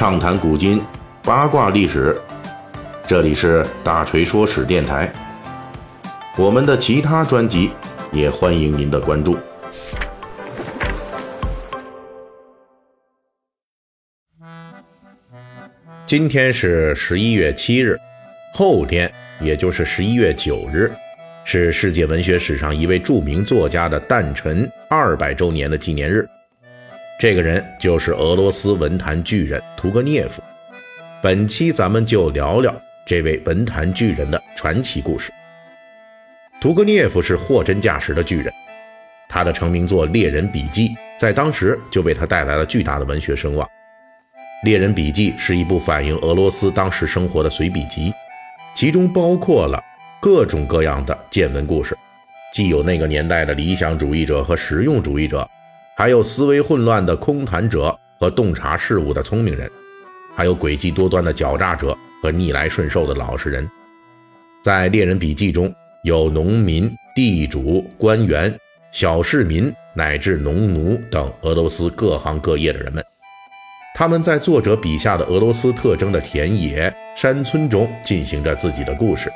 畅谈古今，八卦历史。这里是大锤说史电台。我们的其他专辑也欢迎您的关注。今天是十一月七日，后天也就是十一月九日，是世界文学史上一位著名作家的诞辰二百周年的纪念日。这个人就是俄罗斯文坛巨人屠格涅夫。本期咱们就聊聊这位文坛巨人的传奇故事。屠格涅夫是货真价实的巨人，他的成名作《猎人笔记》在当时就为他带来了巨大的文学声望。《猎人笔记》是一部反映俄罗斯当时生活的随笔集，其中包括了各种各样的见闻故事，既有那个年代的理想主义者和实用主义者。还有思维混乱的空谈者和洞察事物的聪明人，还有诡计多端的狡诈者和逆来顺受的老实人。在猎人笔记中有农民、地主、官员、小市民乃至农奴等俄罗斯各行各业的人们，他们在作者笔下的俄罗斯特征的田野、山村中进行着自己的故事。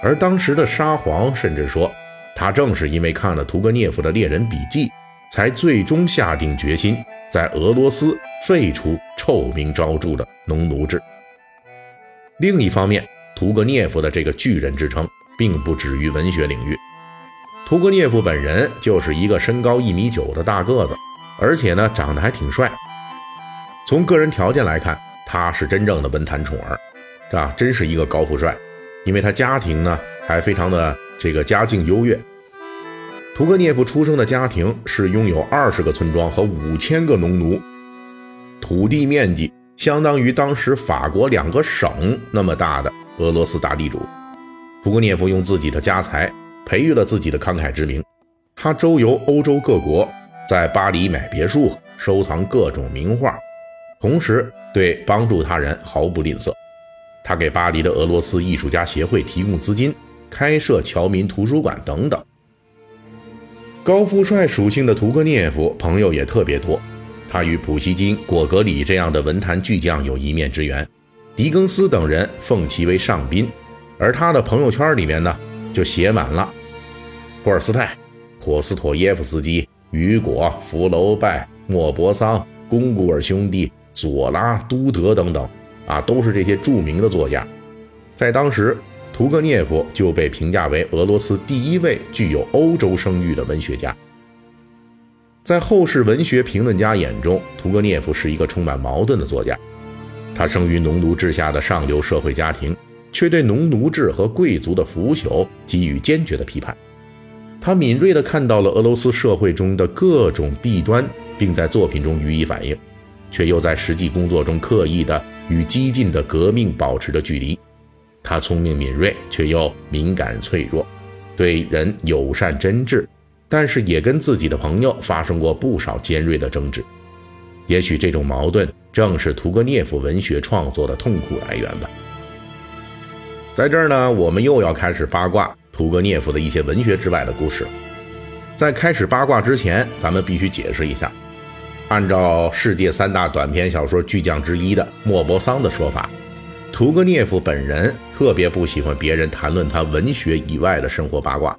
而当时的沙皇甚至说，他正是因为看了屠格涅夫的猎人笔记。才最终下定决心，在俄罗斯废除臭名昭著的农奴制。另一方面，屠格涅夫的这个巨人之称，并不止于文学领域。屠格涅夫本人就是一个身高一米九的大个子，而且呢，长得还挺帅。从个人条件来看，他是真正的文坛宠儿，是吧？真是一个高富帅。因为他家庭呢，还非常的这个家境优越。屠格涅夫出生的家庭是拥有二十个村庄和五千个农奴，土地面积相当于当时法国两个省那么大的俄罗斯大地主。屠格涅夫用自己的家财培育了自己的慷慨之名，他周游欧洲各国，在巴黎买别墅，收藏各种名画，同时对帮助他人毫不吝啬。他给巴黎的俄罗斯艺术家协会提供资金，开设侨民图书馆等等。高富帅属性的屠格涅夫朋友也特别多，他与普希金、果戈里这样的文坛巨匠有一面之缘，狄更斯等人奉其为上宾，而他的朋友圈里面呢，就写满了托尔斯泰、托斯妥耶夫斯基、雨果、福楼拜、莫泊桑、龚古尔兄弟、左拉、都德等等，啊，都是这些著名的作家，在当时。屠格涅夫就被评价为俄罗斯第一位具有欧洲声誉的文学家。在后世文学评论家眼中，屠格涅夫是一个充满矛盾的作家。他生于农奴制下的上流社会家庭，却对农奴制和贵族的腐朽给予坚决的批判。他敏锐地看到了俄罗斯社会中的各种弊端，并在作品中予以反映，却又在实际工作中刻意地与激进的革命保持着距离。他聪明敏锐，却又敏感脆弱，对人友善真挚，但是也跟自己的朋友发生过不少尖锐的争执。也许这种矛盾正是屠格涅夫文学创作的痛苦来源吧。在这儿呢，我们又要开始八卦屠格涅夫的一些文学之外的故事。在开始八卦之前，咱们必须解释一下，按照世界三大短篇小说巨匠之一的莫泊桑的说法。屠格涅夫本人特别不喜欢别人谈论他文学以外的生活八卦，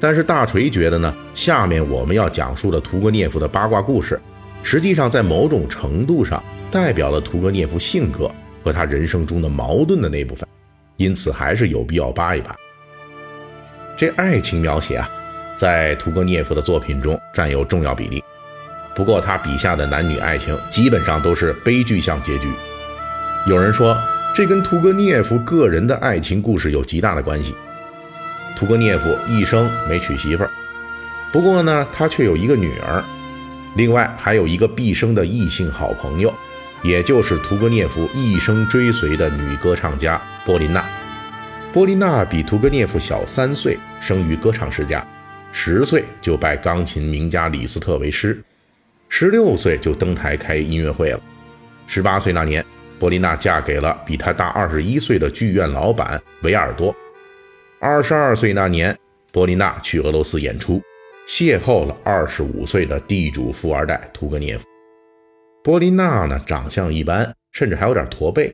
但是大锤觉得呢，下面我们要讲述的屠格涅夫的八卦故事，实际上在某种程度上代表了屠格涅夫性格和他人生中的矛盾的那部分，因此还是有必要扒一扒。这爱情描写啊，在屠格涅夫的作品中占有重要比例，不过他笔下的男女爱情基本上都是悲剧向结局。有人说。这跟屠格涅夫个人的爱情故事有极大的关系。屠格涅夫一生没娶媳妇儿，不过呢，他却有一个女儿，另外还有一个毕生的异性好朋友，也就是屠格涅夫一生追随的女歌唱家波琳娜。波琳娜比屠格涅夫小三岁，生于歌唱世家，十岁就拜钢琴名家李斯特为师，十六岁就登台开音乐会了，十八岁那年。波琳娜嫁给了比她大二十一岁的剧院老板维尔多。二十二岁那年，波琳娜去俄罗斯演出，邂逅了二十五岁的地主富二代屠格涅夫。波琳娜呢，长相一般，甚至还有点驼背，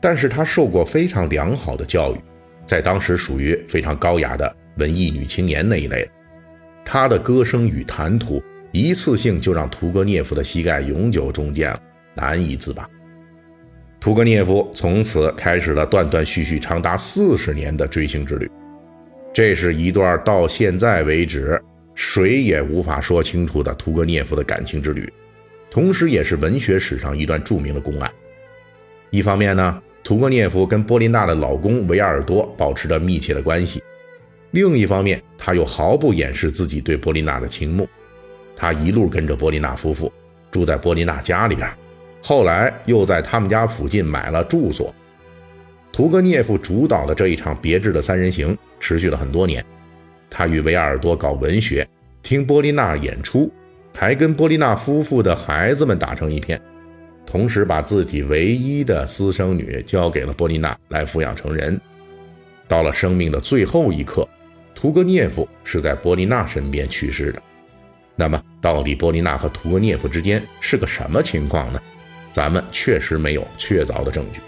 但是她受过非常良好的教育，在当时属于非常高雅的文艺女青年那一类。她的歌声与谈吐，一次性就让屠格涅夫的膝盖永久中箭了，难以自拔。屠格涅夫从此开始了断断续续长达四十年的追星之旅，这是一段到现在为止谁也无法说清楚的屠格涅夫的感情之旅。同时，也是文学史上一段著名的公案。一方面呢，屠格涅夫跟波琳娜的老公维尔多保持着密切的关系；另一方面，他又毫不掩饰自己对波琳娜的倾慕。他一路跟着波琳娜夫妇住在波琳娜家里边，后来又在他们家附近买了住所。屠格涅夫主导的这一场别致的三人行持续了很多年。他与维尔多搞文学，听波利娜演出。还跟波丽娜夫妇的孩子们打成一片，同时把自己唯一的私生女交给了波丽娜来抚养成人。到了生命的最后一刻，屠格涅夫是在波丽娜身边去世的。那么，到底波丽娜和屠格涅夫之间是个什么情况呢？咱们确实没有确凿的证据。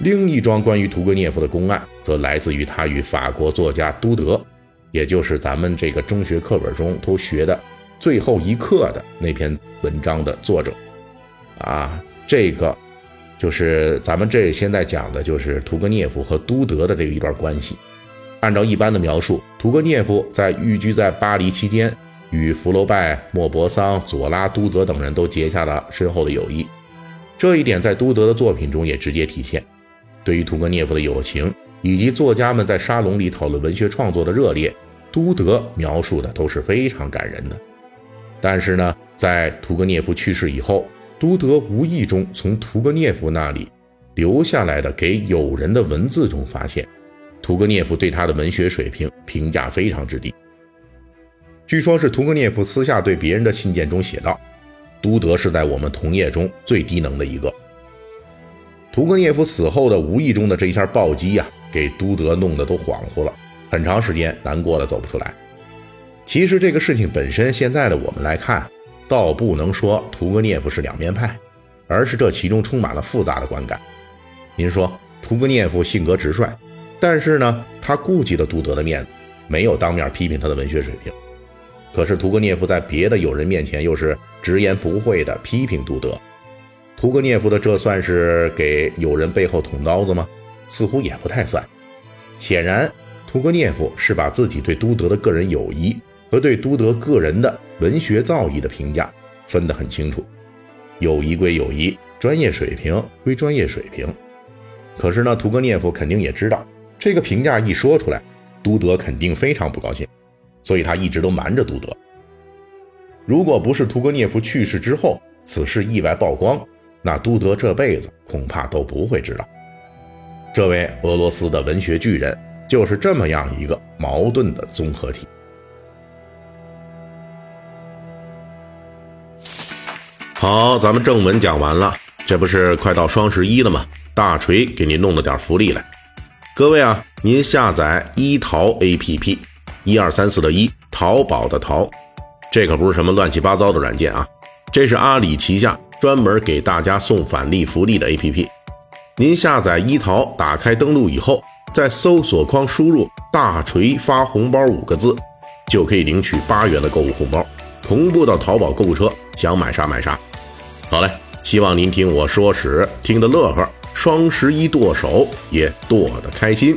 另一桩关于屠格涅夫的公案，则来自于他与法国作家都德，也就是咱们这个中学课本中都学的。最后一刻的那篇文章的作者，啊，这个就是咱们这现在讲的，就是屠格涅夫和都德的这一段关系。按照一般的描述，屠格涅夫在寓居在巴黎期间，与福楼拜、莫泊桑、左拉、都德等人都结下了深厚的友谊。这一点在都德的作品中也直接体现。对于屠格涅夫的友情，以及作家们在沙龙里讨论文学创作的热烈，都德描述的都是非常感人的。但是呢，在屠格涅夫去世以后，都德无意中从屠格涅夫那里留下来的给友人的文字中发现，屠格涅夫对他的文学水平评价非常之低。据说，是屠格涅夫私下对别人的信件中写道：“都德是在我们同业中最低能的一个。”屠格涅夫死后的无意中的这一下暴击呀，给都德弄得都恍惚了，很长时间难过的走不出来。其实这个事情本身，现在的我们来看，倒不能说屠格涅夫是两面派，而是这其中充满了复杂的观感。您说，屠格涅夫性格直率，但是呢，他顾及了都德的面子，没有当面批评他的文学水平。可是屠格涅夫在别的友人面前又是直言不讳地批评都德。屠格涅夫的这算是给友人背后捅刀子吗？似乎也不太算。显然，屠格涅夫是把自己对都德的个人友谊。和对都德个人的文学造诣的评价分得很清楚，友谊归友谊，专业水平归专业水平。可是呢，屠格涅夫肯定也知道，这个评价一说出来，都德肯定非常不高兴，所以他一直都瞒着都德。如果不是屠格涅夫去世之后，此事意外曝光，那都德这辈子恐怕都不会知道。这位俄罗斯的文学巨人就是这么样一个矛盾的综合体。好，咱们正文讲完了，这不是快到双十一了吗？大锤给您弄了点福利来，各位啊，您下载一淘 APP，一二三四的一，淘宝的淘，这可不是什么乱七八糟的软件啊，这是阿里旗下专门给大家送返利福利的 APP。您下载一淘，打开登录以后，在搜索框输入“大锤发红包”五个字，就可以领取八元的购物红包，同步到淘宝购物车，想买啥买啥。好嘞，希望您听我说史听得乐呵，双十一剁手也剁得开心。